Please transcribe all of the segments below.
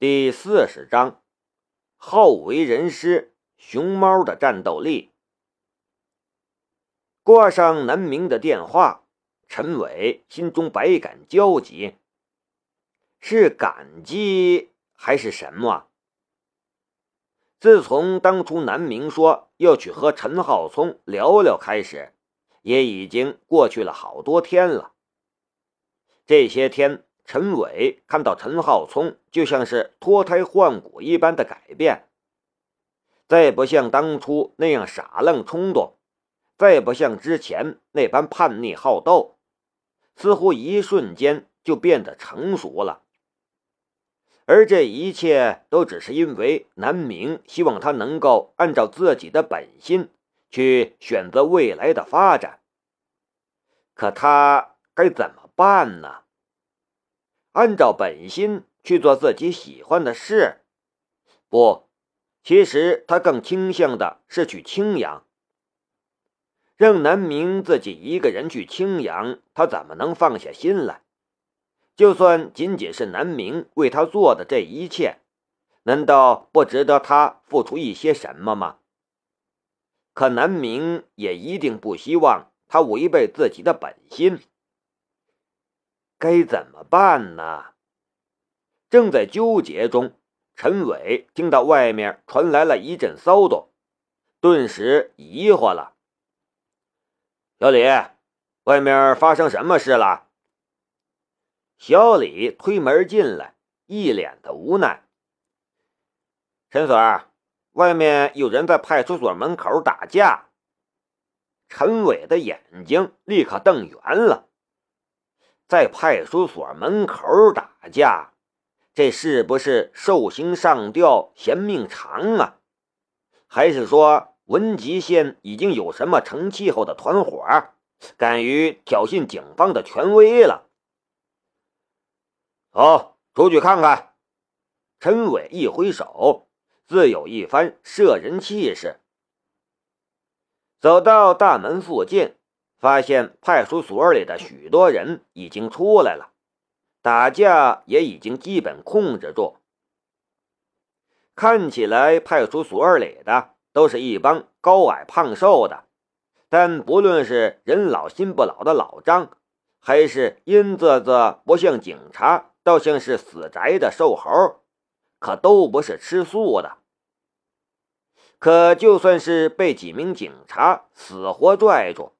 第四十章，好为人师，熊猫的战斗力。挂上南明的电话，陈伟心中百感交集，是感激还是什么？自从当初南明说要去和陈浩聪聊聊开始，也已经过去了好多天了。这些天，陈伟看到陈浩聪就像是脱胎换骨一般的改变，再不像当初那样傻愣冲动，再不像之前那般叛逆好斗，似乎一瞬间就变得成熟了。而这一切都只是因为南明希望他能够按照自己的本心去选择未来的发展。可他该怎么办呢？按照本心去做自己喜欢的事？不，其实他更倾向的是去青阳。让南明自己一个人去青阳，他怎么能放下心来？就算仅仅是南明为他做的这一切，难道不值得他付出一些什么吗？可南明也一定不希望他违背自己的本心。该怎么办呢？正在纠结中，陈伟听到外面传来了一阵骚动，顿时疑惑了：“小李，外面发生什么事了？”小李推门进来，一脸的无奈。陈所，外面有人在派出所门口打架。陈伟的眼睛立刻瞪圆了，在派出所门口打架，这是不是寿星上吊嫌命长啊？还是说文集县已经有什么成气候的团伙，敢于挑衅警方的权威了？走，出去看看。陈伟一挥手，自有一番摄人气势。走到大门附近，发现派出所里的许多人已经出来了，打架也已经基本控制住。看起来派出所里的都是一帮高矮胖瘦的，但不论是人老心不老的老张，还是阴恻恻不像警察。倒像是死宅的瘦猴，可都不是吃素的。可就算是被几名警察死活拽住，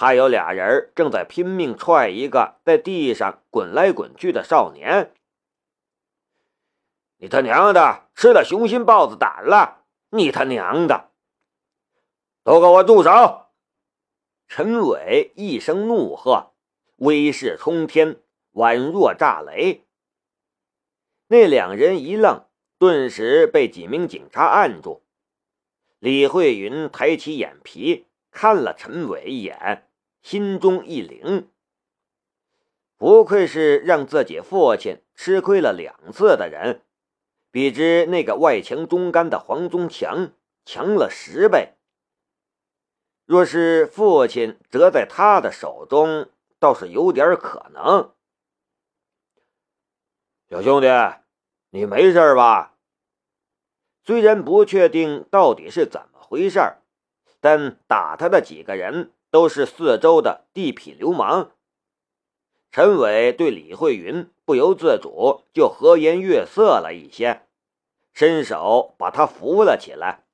还有俩人正在拼命踹一个在地上滚来滚去的少年。你他娘的吃了雄心豹子胆了！你他娘的，都给我住手！陈伟一声怒喝，威势冲天，宛若炸雷。那两人一愣，顿时被几名警察按住。李慧云抬起眼皮看了陈伟一眼，心中一凛。不愧是让自己父亲吃亏了两次的人，比之那个外强中干的黄宗强强了十倍。若是父亲折在他的手中，倒是有点可能。小兄弟。你没事吧？虽然不确定到底是怎么回事但打他的几个人都是四周的地痞流氓。陈伟对李慧云不由自主就和颜悦色了一些，伸手把他扶了起来。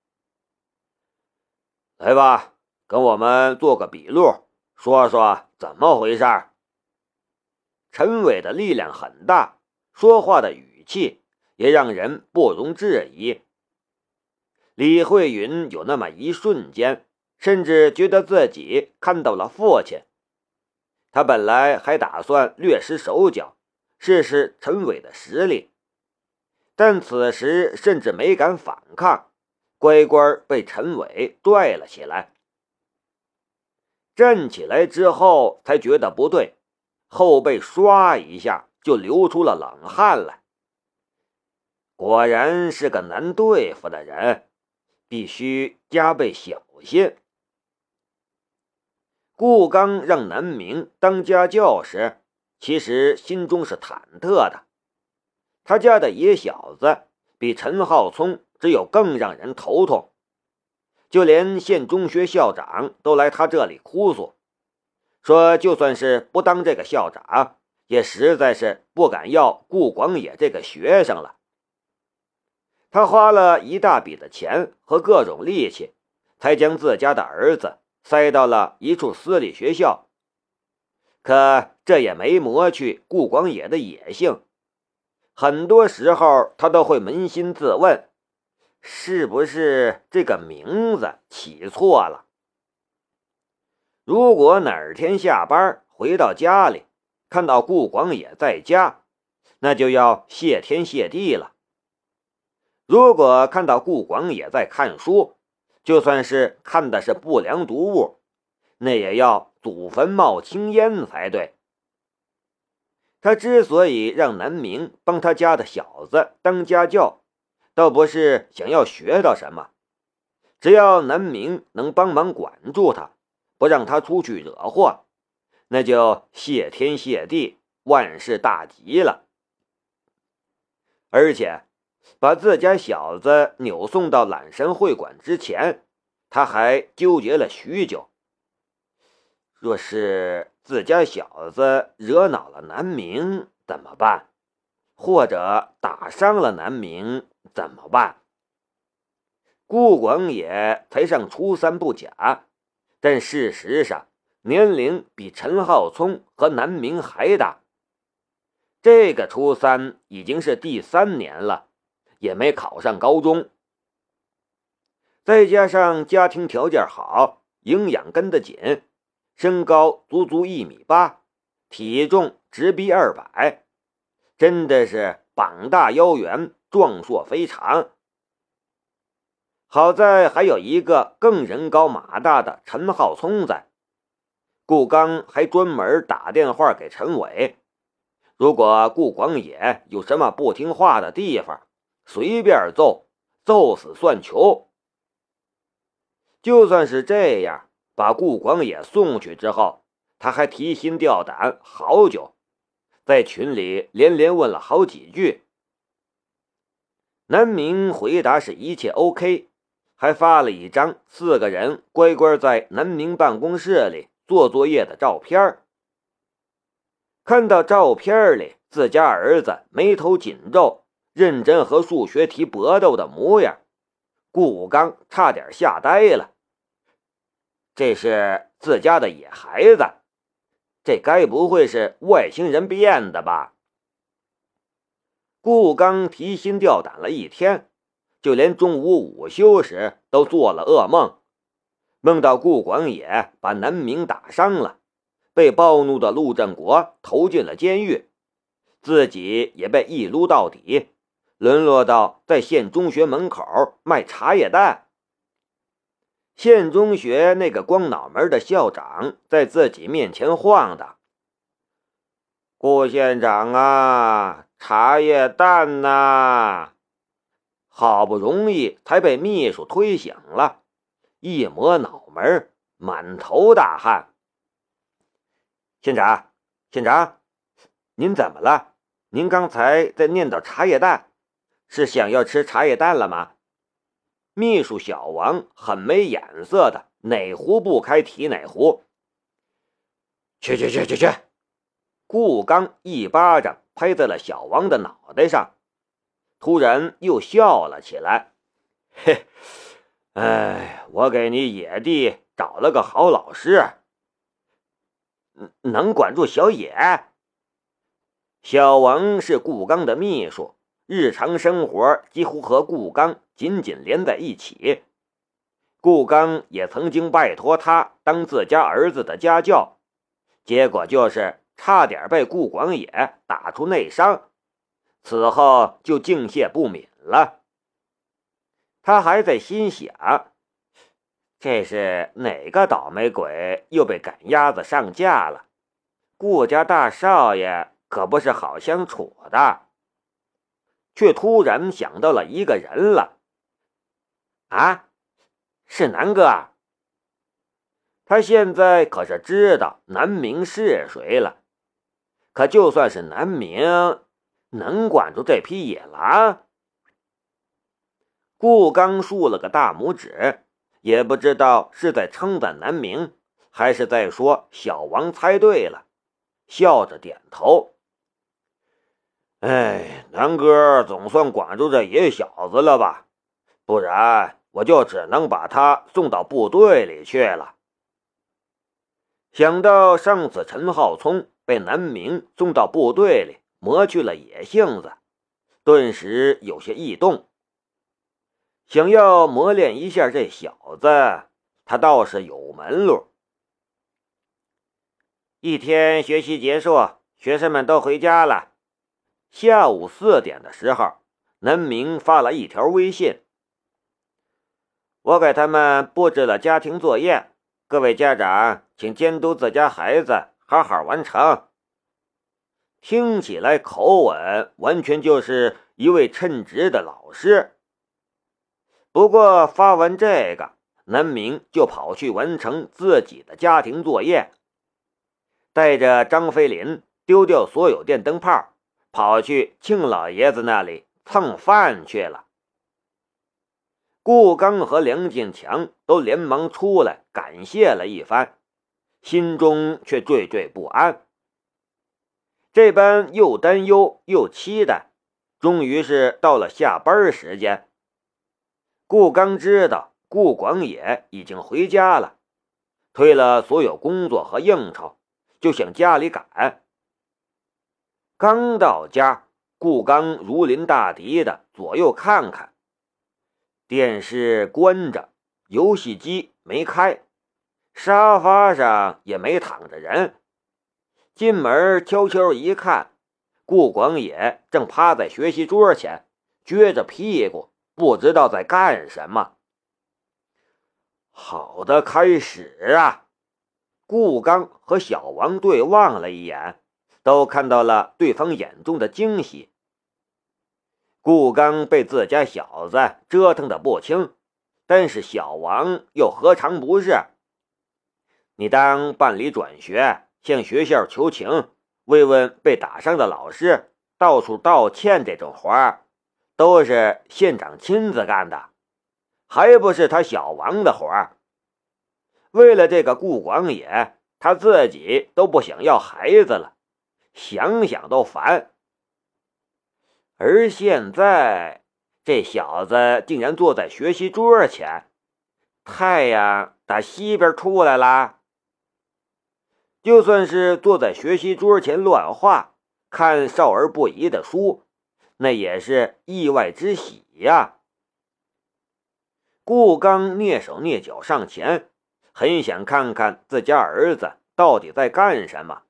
来吧，跟我们做个笔录，说说怎么回事。陈伟的力量很大，说话的语气。也让人不容置疑。李慧云有那么一瞬间，甚至觉得自己看到了父亲。他本来还打算略施手脚，试试陈伟的实力，但此时甚至没敢反抗，乖乖被陈伟拽了起来。站起来之后，才觉得不对，后背唰一下就流出了冷汗来。果然是个难对付的人，必须加倍小心。顾刚让南明当家教时，其实心中是忐忑的，他家的野小子比陈浩聪只有更让人头痛，就连县中学校长都来他这里哭诉，说就算是不当这个校长，也实在是不敢要顾广野这个学生了。他花了一大笔的钱和各种力气，才将自家的儿子塞到了一处私立学校，可这也没磨去顾广野的野性。很多时候，他都会扪心自问：是不是这个名字起错了？如果哪天下班回到家里，看到顾广野在家，那就要谢天谢地了；如果看到顾广野在看书，就算是看的是不良读物，那也要祖坟冒青烟才对。他之所以让南明帮他家的小子当家教，倒不是想要学到什么，只要南明能帮忙管住他，不让他出去惹祸，那就谢天谢地，万事大吉了。而且，把自家小子扭送到揽神会馆之前，他还纠结了许久。若是……自家小子惹恼了南明怎么办？或者打伤了南明怎么办？顾广野才上初三不假，但事实上年龄比陈浩聪和南明还大。这个初三已经是第三年了，也没考上高中。再加上家庭条件好，营养跟得紧。身高足足一米八，体重直逼二百，真的是膀大腰圆，壮硕非常。好在还有一个更人高马大的陈浩聪在，顾刚还专门打电话给陈伟，如果顾广野有什么不听话的地方，随便揍，揍死算球。就算是这样。把顾广野送去之后，他还提心吊胆好久，在群里连连问了好几句。南明回答是一切 OK，还发了一张四个人乖乖在南明办公室里做作业的照片。看到照片里自家儿子眉头紧皱、认真和数学题搏斗的模样，顾刚差点吓呆了。这是自家的野孩子，这该不会是外星人变的吧？顾刚提心吊胆了一天，就连中午午休时都做了噩梦，梦到顾广野把南明打伤了，被暴怒的陆振国投进了监狱，自己也被一撸到底，沦落到在县中学门口卖茶叶蛋。县中学那个光脑门的校长在自己面前晃荡：“顾县长啊，茶叶蛋呐！”好不容易才被秘书推醒了，一摸脑门，满头大汗。县长，县长，您怎么了？您刚才在念叨茶叶蛋，是想要吃茶叶蛋了吗？秘书小王很没眼色的，哪壶不开提哪壶。去去去去去！顾刚一巴掌拍在了小王的脑袋上，突然又笑了起来。嘿，哎，我给你野弟找了个好老师，能管住小野。小王是顾刚的秘书。日常生活几乎和顾刚紧紧连在一起，顾刚也曾经拜托他当自家儿子的家教，结果就是差点被顾广野打出内伤，此后就敬谢不敏了。他还在心想：这是哪个倒霉鬼又被赶鸭子上架了？顾家大少爷可不是好相处的。却突然想到了一个人了，啊，是南哥。他现在可是知道南明是谁了，可就算是南明，能管住这匹野狼？顾刚竖了个大拇指，也不知道是在称赞南明，还是在说小王猜对了，笑着点头。哎，南哥总算管住这野小子了吧？不然我就只能把他送到部队里去了。想到上次陈浩聪被南明送到部队里磨去了野性子，顿时有些异动。想要磨练一下这小子，他倒是有门路。一天学习结束，学生们都回家了。下午四点的时候，南明发了一条微信：“我给他们布置了家庭作业，各位家长请监督自家孩子好好完成。”听起来口吻完全就是一位称职的老师。不过发完这个，南明就跑去完成自己的家庭作业，带着张飞林丢掉所有电灯泡，跑去庆老爷子那里蹭饭去了。顾刚和梁建强都连忙出来感谢了一番，心中却惴惴不安。这般又担忧又期待，终于是到了下班时间。顾刚知道顾广野已经回家了，推了所有工作和应酬，就向家里赶。刚到家，顾刚如临大敌的左右看看，电视关着，游戏机没开，沙发上也没躺着人。进门悄悄一看，顾广野正趴在学习桌前，撅着屁股。不知道在干什么。好的开始啊！顾刚和小王对望了一眼，都看到了对方眼中的惊喜。顾刚被自家小子折腾的不轻，但是小王又何尝不是？你当办理转学、向学校求情、慰问被打伤的老师、到处道歉这种活儿？都是县长亲自干的，还不是他小王的活儿。为了这个顾广野，他自己都不想要孩子了，想想都烦。而现在，这小子竟然坐在学习桌前，太阳打西边出来了。就算是坐在学习桌前乱画，看少儿不宜的书。那也是意外之喜呀！顾刚蹑手蹑脚上前，很想看看自家儿子到底在干什么。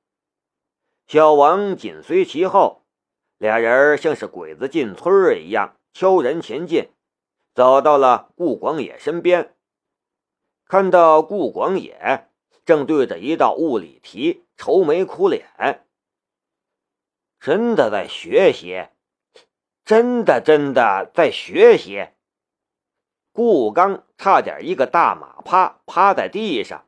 小王紧随其后，俩人像是鬼子进村儿一样悄然前进，走到了顾广野身边。看到顾广野正对着一道物理题愁眉苦脸，真的在学习。真的，真的在学习。顾刚差点一个大马趴趴在地上。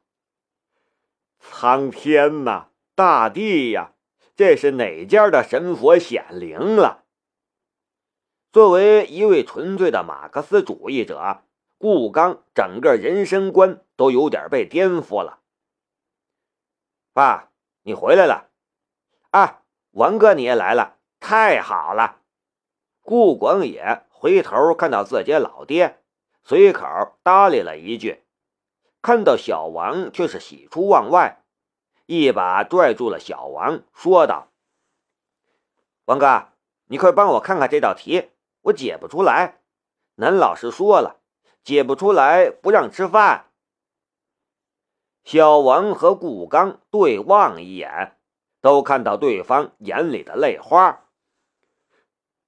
苍天呐，大地呀，这是哪家的神佛显灵了？作为一位纯粹的马克思主义者，顾刚整个人生观都有点被颠覆了。爸，你回来了！啊，王哥你也来了，太好了！顾广野回头看到自己老爹，随口搭理了一句，看到小王却是喜出望外，一把拽住了小王，说道：“王哥，你快帮我看看这道题，我解不出来。南老师说了，解不出来不让吃饭。”小王和顾刚对望一眼，都看到对方眼里的泪花。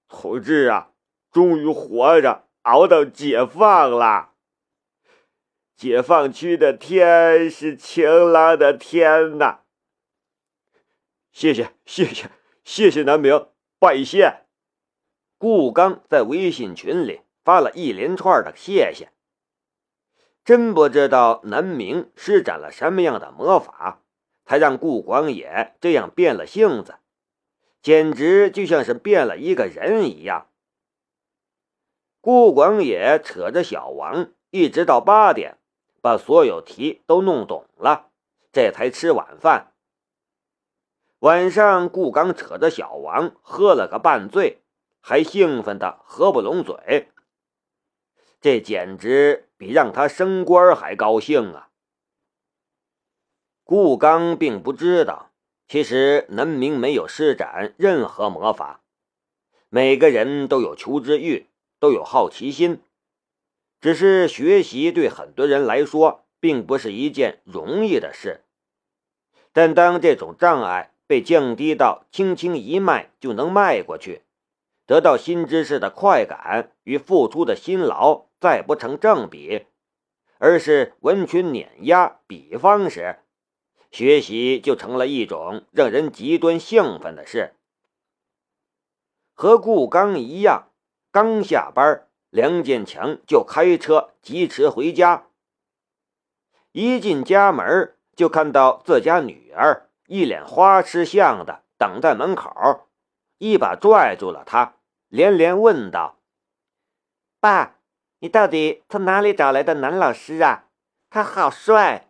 同志啊，终于活着熬到解放了！解放区的天是晴朗的天呐！谢谢谢谢谢谢南明，拜谢！顾刚在微信群里发了一连串的谢谢。真不知道南明施展了什么样的魔法，才让顾广野这样变了性子。简直就像是变了一个人一样。顾广野扯着小王，一直到八点，把所有题都弄懂了，这才吃晚饭。晚上，顾刚扯着小王喝了个半醉，还兴奋的合不拢嘴。这简直比让他升官还高兴啊！顾刚并不知道，其实南明没有施展任何魔法，每个人都有求知欲。都有好奇心，只是学习对很多人来说并不是一件容易的事。但当这种障碍被降低到轻轻一迈就能迈过去，得到新知识的快感与付出的辛劳再不成正比，而是完全碾压比方时，学习就成了一种让人极端兴奋的事。和顾刚一样。刚下班，梁建强就开车疾驰回家。一进家门，就看到自家女儿一脸花痴相的等在门口，一把拽住了他，连连问道：“爸，你到底从哪里找来的男老师啊？他好帅！”